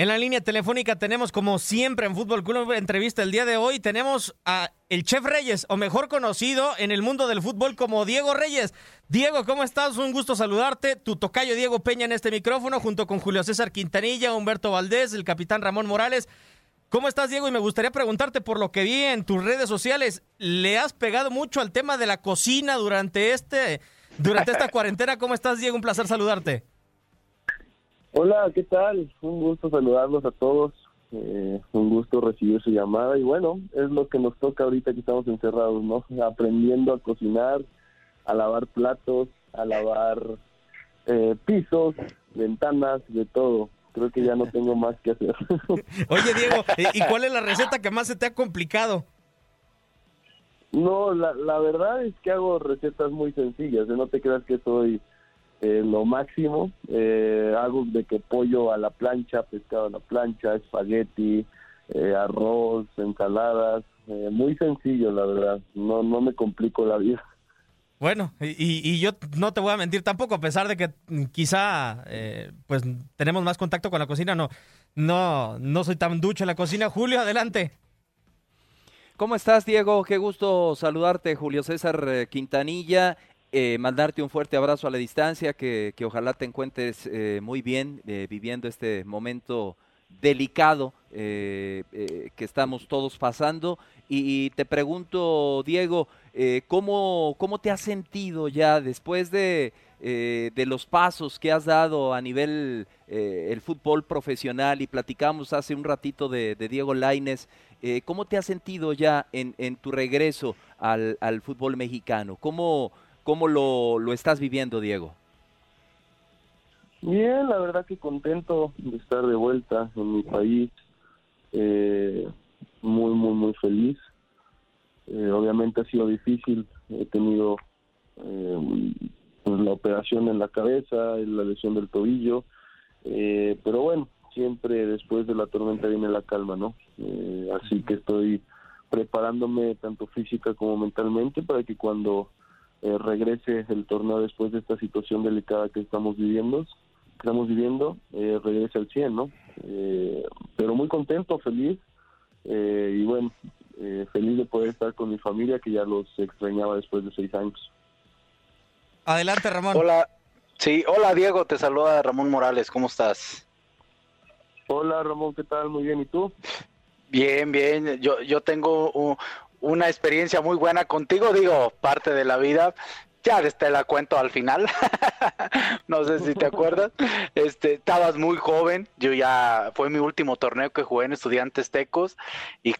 En la línea telefónica tenemos, como siempre en Fútbol Club entrevista el día de hoy, tenemos a el Chef Reyes, o mejor conocido en el mundo del fútbol como Diego Reyes. Diego, ¿cómo estás? Un gusto saludarte. Tu tocayo Diego Peña en este micrófono, junto con Julio César Quintanilla, Humberto Valdés, el capitán Ramón Morales. ¿Cómo estás, Diego? Y me gustaría preguntarte por lo que vi en tus redes sociales. ¿Le has pegado mucho al tema de la cocina durante este, durante esta cuarentena? ¿Cómo estás, Diego? Un placer saludarte. Hola, ¿qué tal? Un gusto saludarlos a todos. Eh, un gusto recibir su llamada y bueno, es lo que nos toca ahorita que estamos encerrados, ¿no? Aprendiendo a cocinar, a lavar platos, a lavar eh, pisos, ventanas, de todo. Creo que ya no tengo más que hacer. Oye, Diego, ¿y cuál es la receta que más se te ha complicado? No, la, la verdad es que hago recetas muy sencillas. No te creas que soy eh, lo máximo. Eh, hago de que pollo a la plancha, pescado a la plancha, espagueti, eh, arroz, ensaladas. Eh, muy sencillo, la verdad. No, no me complico la vida. Bueno, y, y, yo no te voy a mentir tampoco, a pesar de que quizá eh, pues tenemos más contacto con la cocina, no, no, no soy tan ducho en la cocina. Julio, adelante. ¿Cómo estás, Diego? Qué gusto saludarte, Julio César eh, Quintanilla. Eh, mandarte un fuerte abrazo a la distancia, que, que ojalá te encuentres eh, muy bien viviendo este momento delicado eh, eh, que estamos todos pasando. Y, te pregunto, Diego, eh, ¿cómo, ¿cómo te has sentido ya después de, de los pasos que has dado a nivel el fútbol profesional? Y platicamos hace un ratito de, Diego Laines. ¿Cómo te has sentido ya en, en tu regreso al, al fútbol mexicano? ¿Cómo, cómo lo, lo estás viviendo, Diego? Bien, la verdad que contento de estar de vuelta en mi país. Eh, muy, muy, muy feliz. Eh, obviamente ha sido difícil. He tenido eh, pues, la operación en la cabeza, la lesión del tobillo. Eh, pero bueno, siempre después de la tormenta viene la calma, ¿no? Eh, así que estoy preparándome tanto física como mentalmente para que cuando regrese el torneo después de esta situación delicada que estamos viviendo, estamos viviendo, eh, regrese al 100, ¿no? Eh, pero muy contento, feliz eh, y bueno, eh, feliz de poder estar con mi familia que ya los extrañaba después de seis años. Adelante, Ramón. Hola, sí, hola Diego, te saluda Ramón Morales, ¿cómo estás? Hola Ramón, ¿qué tal? Muy bien, ¿y tú? Bien, bien, yo, yo tengo u- una experiencia muy buena contigo, digo, parte de la vida, ya te la cuento al final. no sé si te acuerdas. Este, estabas muy joven. Yo ya fue mi último torneo que jugué en Estudiantes Tecos y,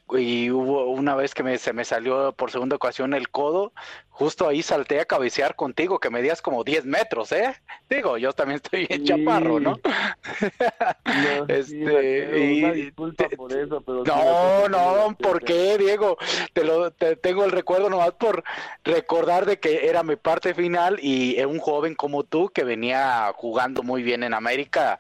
hubo una vez que se me salió por segunda ocasión el codo. Justo ahí salté a cabecear contigo, que medías como 10 metros, ¿eh? Digo, yo también estoy en chaparro, ¿no? este, no, no, ¿por qué, Diego? Te lo te tengo el recuerdo nomás por recordar de que era mi parte final y un joven como tú que venía jugando muy bien en América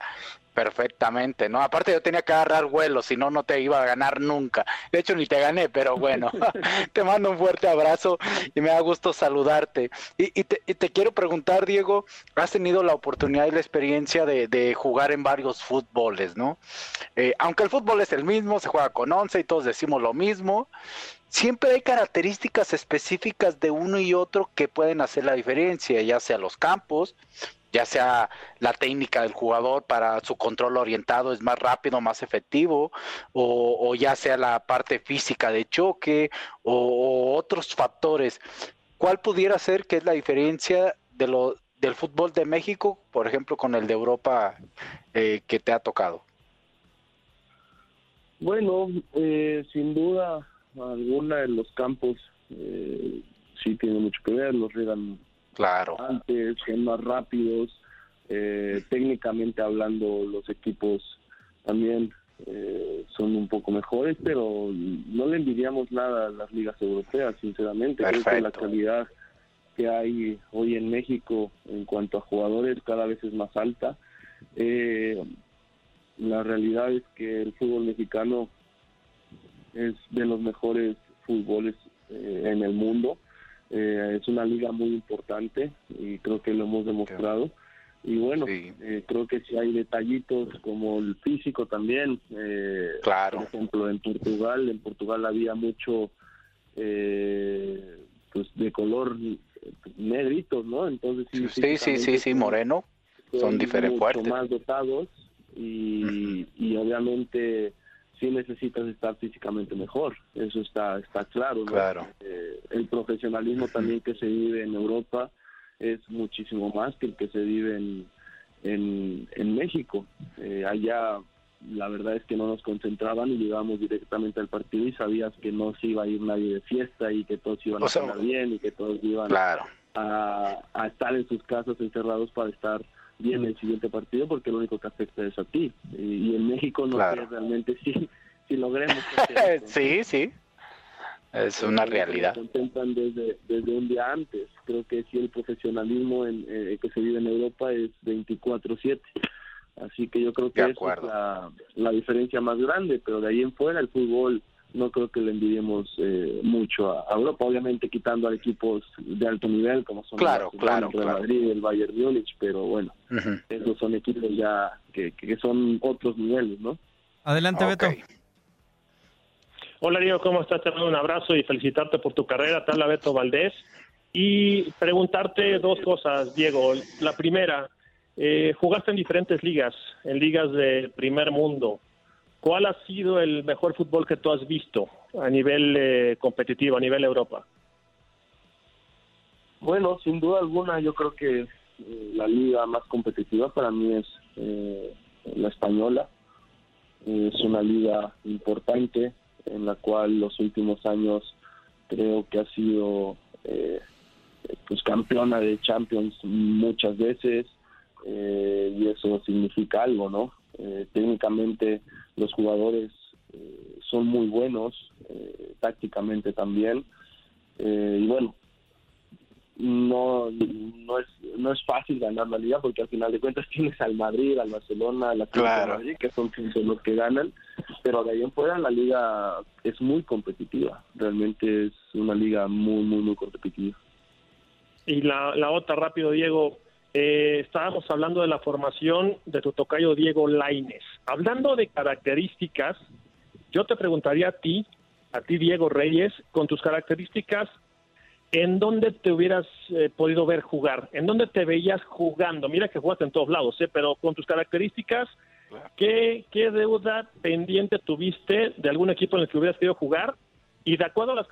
perfectamente, ¿no? Aparte yo tenía que agarrar vuelo, si no, no te iba a ganar nunca. De hecho, ni te gané, pero bueno, te mando un fuerte abrazo y me da gusto saludarte. Y, te, quiero preguntar, Diego, has tenido la oportunidad y la experiencia de, jugar en varios fútboles, ¿no? Eh, aunque el fútbol es el mismo, se juega con once y todos decimos lo mismo, siempre hay características específicas de uno y otro que pueden hacer la diferencia, ya sea los campos, ya sea la técnica del jugador para su control orientado es más rápido, más efectivo, o, ya sea la parte física de choque o, otros factores. ¿Cuál pudiera ser que es la diferencia de lo, del fútbol de México, por ejemplo, con el de Europa eh, que te ha tocado? Bueno, eh, sin duda alguna de los campos eh, sí tiene mucho que ver, los riegan claro. antes, son más rápidos, eh, técnicamente hablando los equipos también eh, son un poco mejores, pero no le envidiamos nada a las ligas europeas, sinceramente. Creo que la calidad que hay hoy en México en cuanto a jugadores cada vez es más alta. Eh, la realidad es que el fútbol mexicano es de los mejores fútboles eh, en el mundo. Eh, es una liga muy importante y creo que lo hemos demostrado. Y bueno, eh, creo que si hay detallitos como el físico también. claro. Por ejemplo, en Portugal, en Portugal había mucho pues de color negritos, ¿no? Entonces sí, sí, sí, sí, moreno. Son diferentes fuertes. más dotados y, y obviamente sí necesitas estar físicamente mejor, eso está está claro. claro. Eh, el profesionalismo también que se vive en Europa es muchísimo más que el que se vive en, en, México. Eh, allá la verdad es que no nos concentraban y llegábamos directamente al partido y sabías que no se iba a ir nadie de fiesta y que todos iban a estar bien y que todos iban a, a estar en sus casas encerrados para estar bien el siguiente partido porque lo único que afecta es a ti. Y, en México no sé realmente si, si logremos. sí, sí. Es una realidad. Se desde, desde un día antes. Creo que si el profesionalismo en, eh, que se vive en Europa es 24-7. Así que yo creo que es la, la diferencia más grande, pero de ahí en fuera el fútbol no creo que le envidiemos eh, mucho a, Europa, obviamente quitando a equipos de alto nivel como son claro, el claro, Madrid, el Bayern Múnich, pero bueno, esos son equipos ya que, que, son otros niveles, ¿no? Adelante, Beto. Hola, Diego, ¿cómo estás? Te mando un abrazo y felicitarte por tu carrera. Habla Beto Valdés. Y preguntarte dos cosas, Diego. La primera, eh, jugaste en diferentes ligas, en ligas de primer mundo. ¿Cuál ha sido el mejor fútbol que tú has visto a nivel eh, competitivo, a nivel Europa? Bueno, sin duda alguna, yo creo que eh, la liga más competitiva para mí es eh, la española. Es una liga importante en la cual los últimos años creo que ha sido pues campeona de Champions muchas veces y eso significa algo, ¿no? Técnicamente los jugadores eh, son muy buenos, eh, tácticamente también. Eh, y bueno, no, no, es, no es fácil ganar la liga porque al final de cuentas tienes al Madrid, al Barcelona, al claro. Madrid, que son los que ganan, pero de ahí en fuera la liga es muy competitiva, realmente es una liga muy, muy, muy competitiva. Y la, la otra, rápido, Diego, eh, estábamos hablando de la formación de tu tocayo Diego Laines. Hablando de características, yo te preguntaría a ti, a ti Diego Reyes, con tus características, ¿en dónde te hubieras eh, podido ver jugar? ¿En dónde te veías jugando? Mira que jugaste en todos lados, ¿eh? pero con tus características, ¿qué, ¿qué deuda pendiente tuviste de algún equipo en el que hubieras querido jugar? Y de acuerdo a las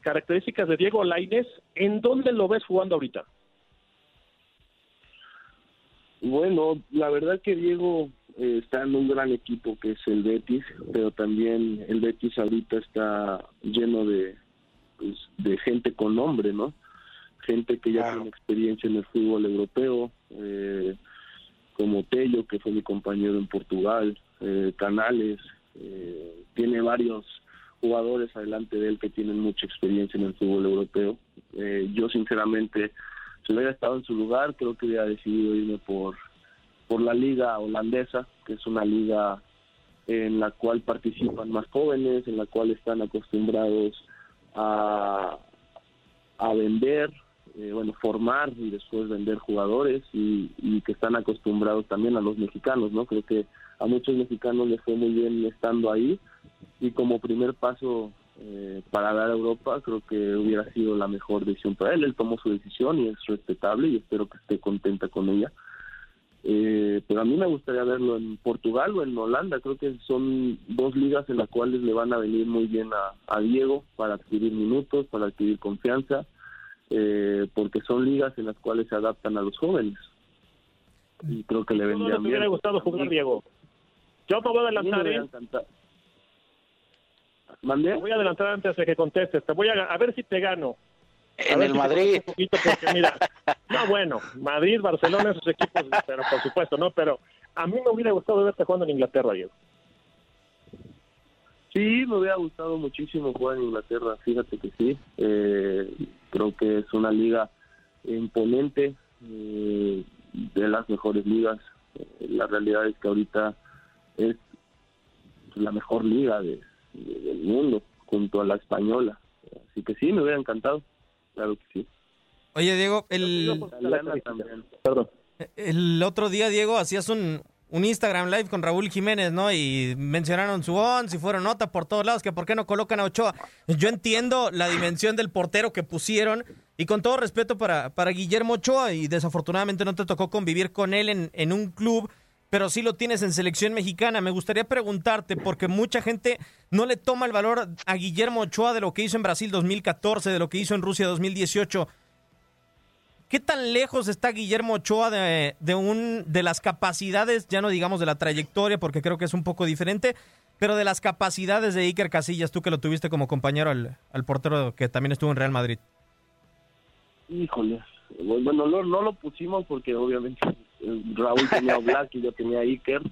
características de Diego Laines, ¿en dónde lo ves jugando ahorita? Bueno, la verdad que Diego eh, está en un gran equipo que es el Betis, pero también el Betis ahorita está lleno de, pues, de gente con nombre, ¿no? Gente que ya tiene experiencia en el fútbol europeo, eh, como Tello, que fue mi compañero en Portugal, eh, Canales, eh, tiene varios jugadores adelante de él que tienen mucha experiencia en el fútbol europeo. Eh, yo sinceramente, si hubiera estado en su lugar, creo que hubiera decidido irme por, por la liga holandesa, que es una liga en la cual participan más jóvenes, en la cual están acostumbrados a, a vender, eh, bueno, formar y después vender jugadores y, y que están acostumbrados también a los mexicanos, ¿no? Creo que a muchos mexicanos les fue muy bien estando ahí y como primer paso eh, para dar a Europa creo que hubiera sido la mejor decisión para él. Él tomó su decisión y es respetable y espero que esté contenta con ella. Eh, pero a mí me gustaría verlo en Portugal o en Holanda. Creo que son dos ligas en las cuales le van a venir muy bien a, a Diego para adquirir minutos, para adquirir confianza, eh, porque son ligas en las cuales se adaptan a los jóvenes. Y creo que le vendrían me hubiera bien. gustado jugar, Diego. Yo me voy a adelantar, ¿eh? ¿Mandé? Me voy a adelantar antes de que contestes. Te voy a, a ver si te gano. A En el si te Madrid. un poquito, porque mira, no, bueno, Madrid, Barcelona, esos equipos, pero por supuesto, ¿no? Pero a mí me hubiera gustado verte jugando en Inglaterra, Diego. Sí, me hubiera gustado muchísimo jugar en Inglaterra, fíjate que sí. Eh, creo que es una liga imponente, eh, de las mejores ligas. Eh, la realidad es que ahorita es la mejor liga de- del mundo, junto a la española. Así que sí, me hubiera encantado, claro que sí. Oye, Diego, el, el otro día, Diego, hacías un, un Instagram Live con Raúl Jiménez, ¿no? Y mencionaron su once y fueron nota por todos lados, que por qué no colocan a Ochoa. Yo entiendo la dimensión del portero que pusieron y con todo respeto para, para Guillermo Ochoa y desafortunadamente no te tocó convivir con él en, en un club, pero sí lo tienes en selección mexicana. Me gustaría preguntarte, porque mucha gente no le toma el valor a Guillermo Ochoa de lo que hizo en Brasil 2014, de lo que hizo en Rusia 2018. ¿Qué tan lejos está Guillermo Ochoa de, de, un, de las capacidades, ya no digamos de la trayectoria, porque creo que es un poco diferente, pero de las capacidades de Iker Casillas, tú que lo tuviste como compañero al, al portero que también estuvo en Real Madrid? Híjole, bueno, no, lo pusimos porque obviamente Raúl tenía Black y yo tenía Iker,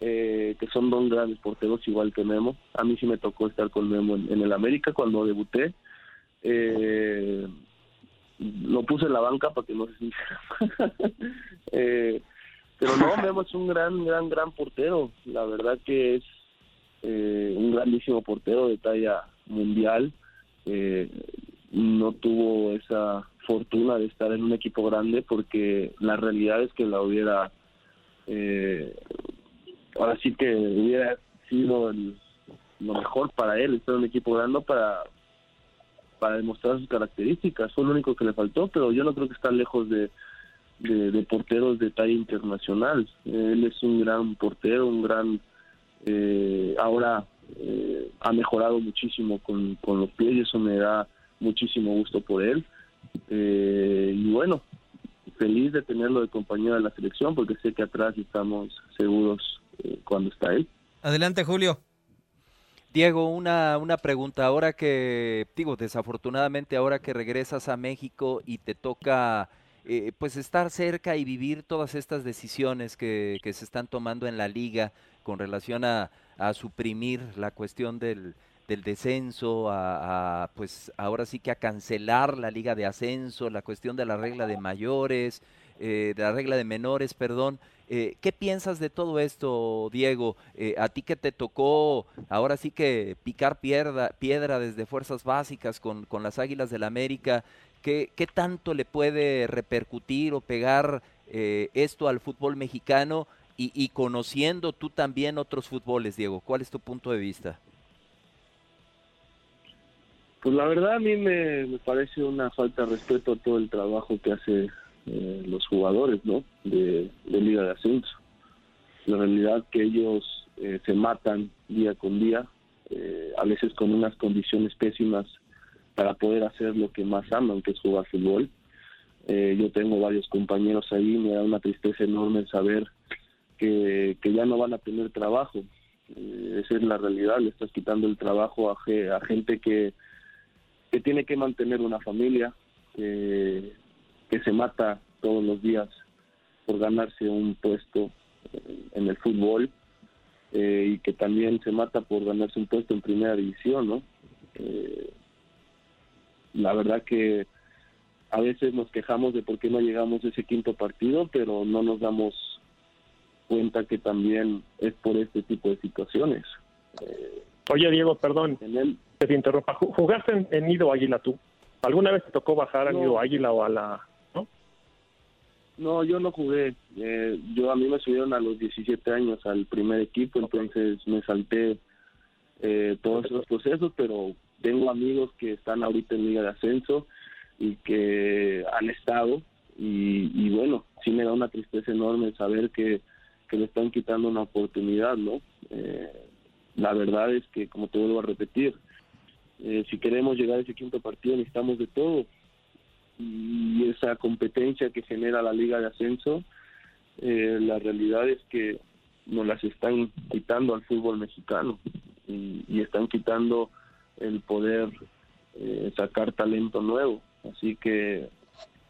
eh, que son dos grandes porteros igual que Memo. A mí sí me tocó estar con Memo en, en el América cuando debuté. Eh, lo puse en la banca para que no se sintiera. eh, pero no, Memo es un gran, gran, gran portero. La verdad que es eh, un grandísimo portero de talla mundial. Eh, no tuvo esa fortuna de estar en un equipo grande porque la realidad es que la hubiera eh, ahora sí que hubiera sido el- lo mejor para él estar en un equipo grande para para demostrar sus características. Fue lo único que le faltó pero yo no creo que está lejos de de, porteros de talla internacional. Él es un gran portero un gran eh, ahora eh, ha mejorado muchísimo con, con los pies y eso me da muchísimo gusto por él eh, y bueno feliz de tenerlo de compañero de la selección porque sé que atrás estamos seguros eh, cuando está él Adelante, Julio. Diego, una, una pregunta. Ahora que, digo, desafortunadamente ahora que regresas a México y te toca eh, pues estar cerca y vivir todas estas decisiones que, que se están tomando en la liga con relación a, a suprimir la cuestión del, del descenso, a, pues ahora sí que a cancelar la liga de ascenso, la cuestión de la regla de mayores, eh, de la regla de menores, perdón. Eh, ¿Qué piensas de todo esto, Diego? Eh, a ti que te tocó ahora sí que picar piedra, desde fuerzas básicas con, con las Águilas del América, ¿qué, qué tanto le puede repercutir o pegar esto al fútbol mexicano y, y conociendo tú también otros fútboles, Diego? ¿Cuál es tu punto de vista? Pues la verdad a mí me, parece una falta de respeto a todo el trabajo que hace eh, los jugadores, ¿no? De, de Liga de Ascenso. La realidad que ellos eh, se matan día con día, eh, a veces con unas condiciones pésimas para poder hacer lo que más aman, que es jugar fútbol. Eh, yo tengo varios compañeros ahí, me da una tristeza enorme saber que, que ya no van a tener trabajo. Eh, esa es la realidad, le estás quitando el trabajo a, a gente que, que tiene que mantener una familia, que, que se mata todos los días por ganarse un puesto en el fútbol eh, y que también se mata por ganarse un puesto en primera división, ¿no? Eh, la verdad que a veces nos quejamos de por qué no llegamos a ese quinto partido, pero no nos damos cuenta que también es por este tipo de situaciones. Eh, Oye, Diego, perdón, que te interrumpa. ¿Jugaste en, en, Nido Águila tú? ¿Alguna vez te tocó bajar a Nido Águila o a la...? ¿no? no, yo no jugué. Eh, yo A mí me subieron a los 17 años al primer equipo, entonces me salté eh, todos esos procesos, pero tengo amigos que están ahorita en Liga de Ascenso y que han estado y, y bueno, sí me da una tristeza enorme saber que que le están quitando una oportunidad, ¿no? Eh, la verdad es que, como te vuelvo a repetir, eh, si queremos llegar a ese quinto partido necesitamos de todo. Y esa competencia que genera la Liga de Ascenso, eh, la realidad es que nos las están quitando al fútbol mexicano y, están quitando el poder sacar talento nuevo. Así que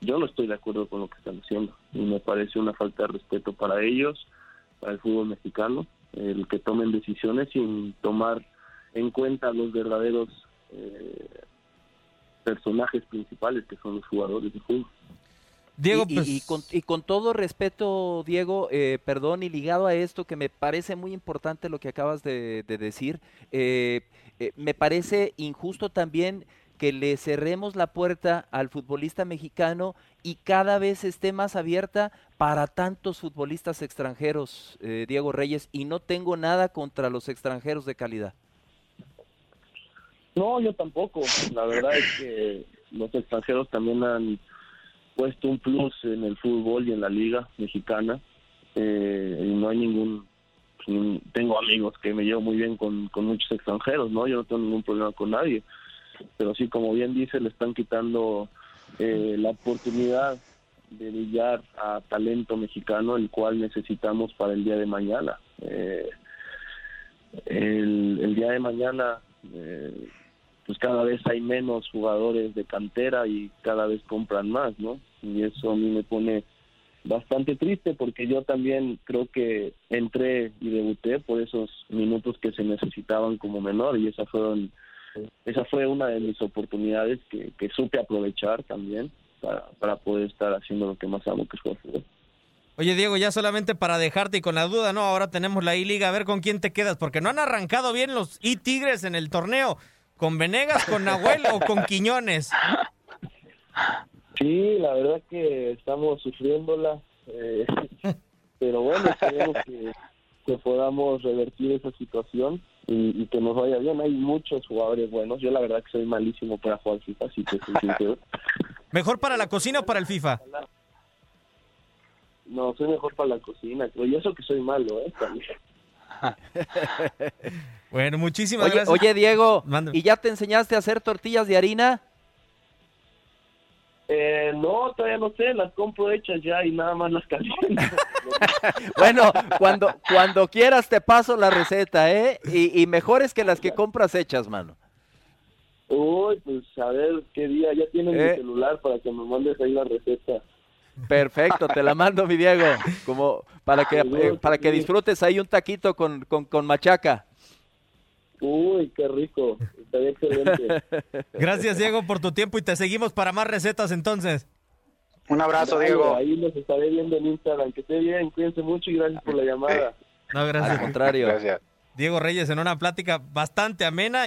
yo no estoy de acuerdo con lo que están haciendo y me parece una falta de respeto para ellos al fútbol mexicano, el que tomen decisiones sin tomar en cuenta los verdaderos eh, personajes principales que son los jugadores de fútbol. Diego, y, pues con, todo respeto, Diego, eh, perdón, y ligado a esto que me parece muy importante lo que acabas de, decir, eh, me parece injusto también que le cerremos la puerta al futbolista mexicano y cada vez esté más abierta para tantos futbolistas extranjeros, eh, Diego Reyes, y no tengo nada contra los extranjeros de calidad. No, yo tampoco. La verdad es que los extranjeros también han puesto un plus en el fútbol y en la liga mexicana. Eh, y no hay ningún tengo amigos que me llevo muy bien con, con muchos extranjeros, ¿no? Yo no tengo ningún problema con nadie pero sí, como bien dice, le están quitando eh, la oportunidad de brillar a talento mexicano, el cual necesitamos para el día de mañana. Eh, el, día de mañana, eh, pues cada vez hay menos jugadores de cantera y cada vez compran más, ¿no? Y eso a mí me pone bastante triste porque yo también creo que entré y debuté por esos minutos que se necesitaban como menor y esas fueron esa fue una de mis oportunidades que, supe aprovechar también para, poder estar haciendo lo que más amo, que es jugar fútbol. Oye, Diego, ya solamente para dejarte y con la duda, ¿no? Ahora tenemos la I-Liga, a ver con quién te quedas, porque no han arrancado bien los I-Tigres en el torneo. ¿Con Venegas, con Nahuel o con Quiñones? Sí, la verdad que estamos sufriéndola, eh, pero bueno, esperemos que, que podamos revertir esa situación y, que nos vaya bien. Hay muchos jugadores buenos. Yo la verdad que soy malísimo para jugar FIFA, así que ¿Mejor para la cocina o para el FIFA? No, soy mejor para la cocina, creo. Y eso que soy malo, ¿eh? bueno, muchísimas oye, gracias. Oye, Diego, ¿y ya te enseñaste a hacer tortillas de harina? Eh, no, todavía no sé, las compro hechas ya y nada más las caliento. bueno, cuando, cuando quieras te paso la receta, ¿eh? Y, y mejores que las que compras hechas, mano. Uy, pues a ver qué día, ya tienes mi eh. celular para que me mandes ahí la receta. Perfecto, te la mando, mi Diego, como para que, eh, para que disfrutes ahí un taquito con, con, con machaca. Uy, qué rico. Estaría excelente. Gracias, Diego, por tu tiempo y te seguimos para más recetas entonces. Un abrazo, Diego. Ahí los estaré viendo en Instagram. Que esté bien, cuídense mucho y gracias por la llamada. No, gracias. Al contrario. Gracias. Diego Reyes en una plática bastante amena.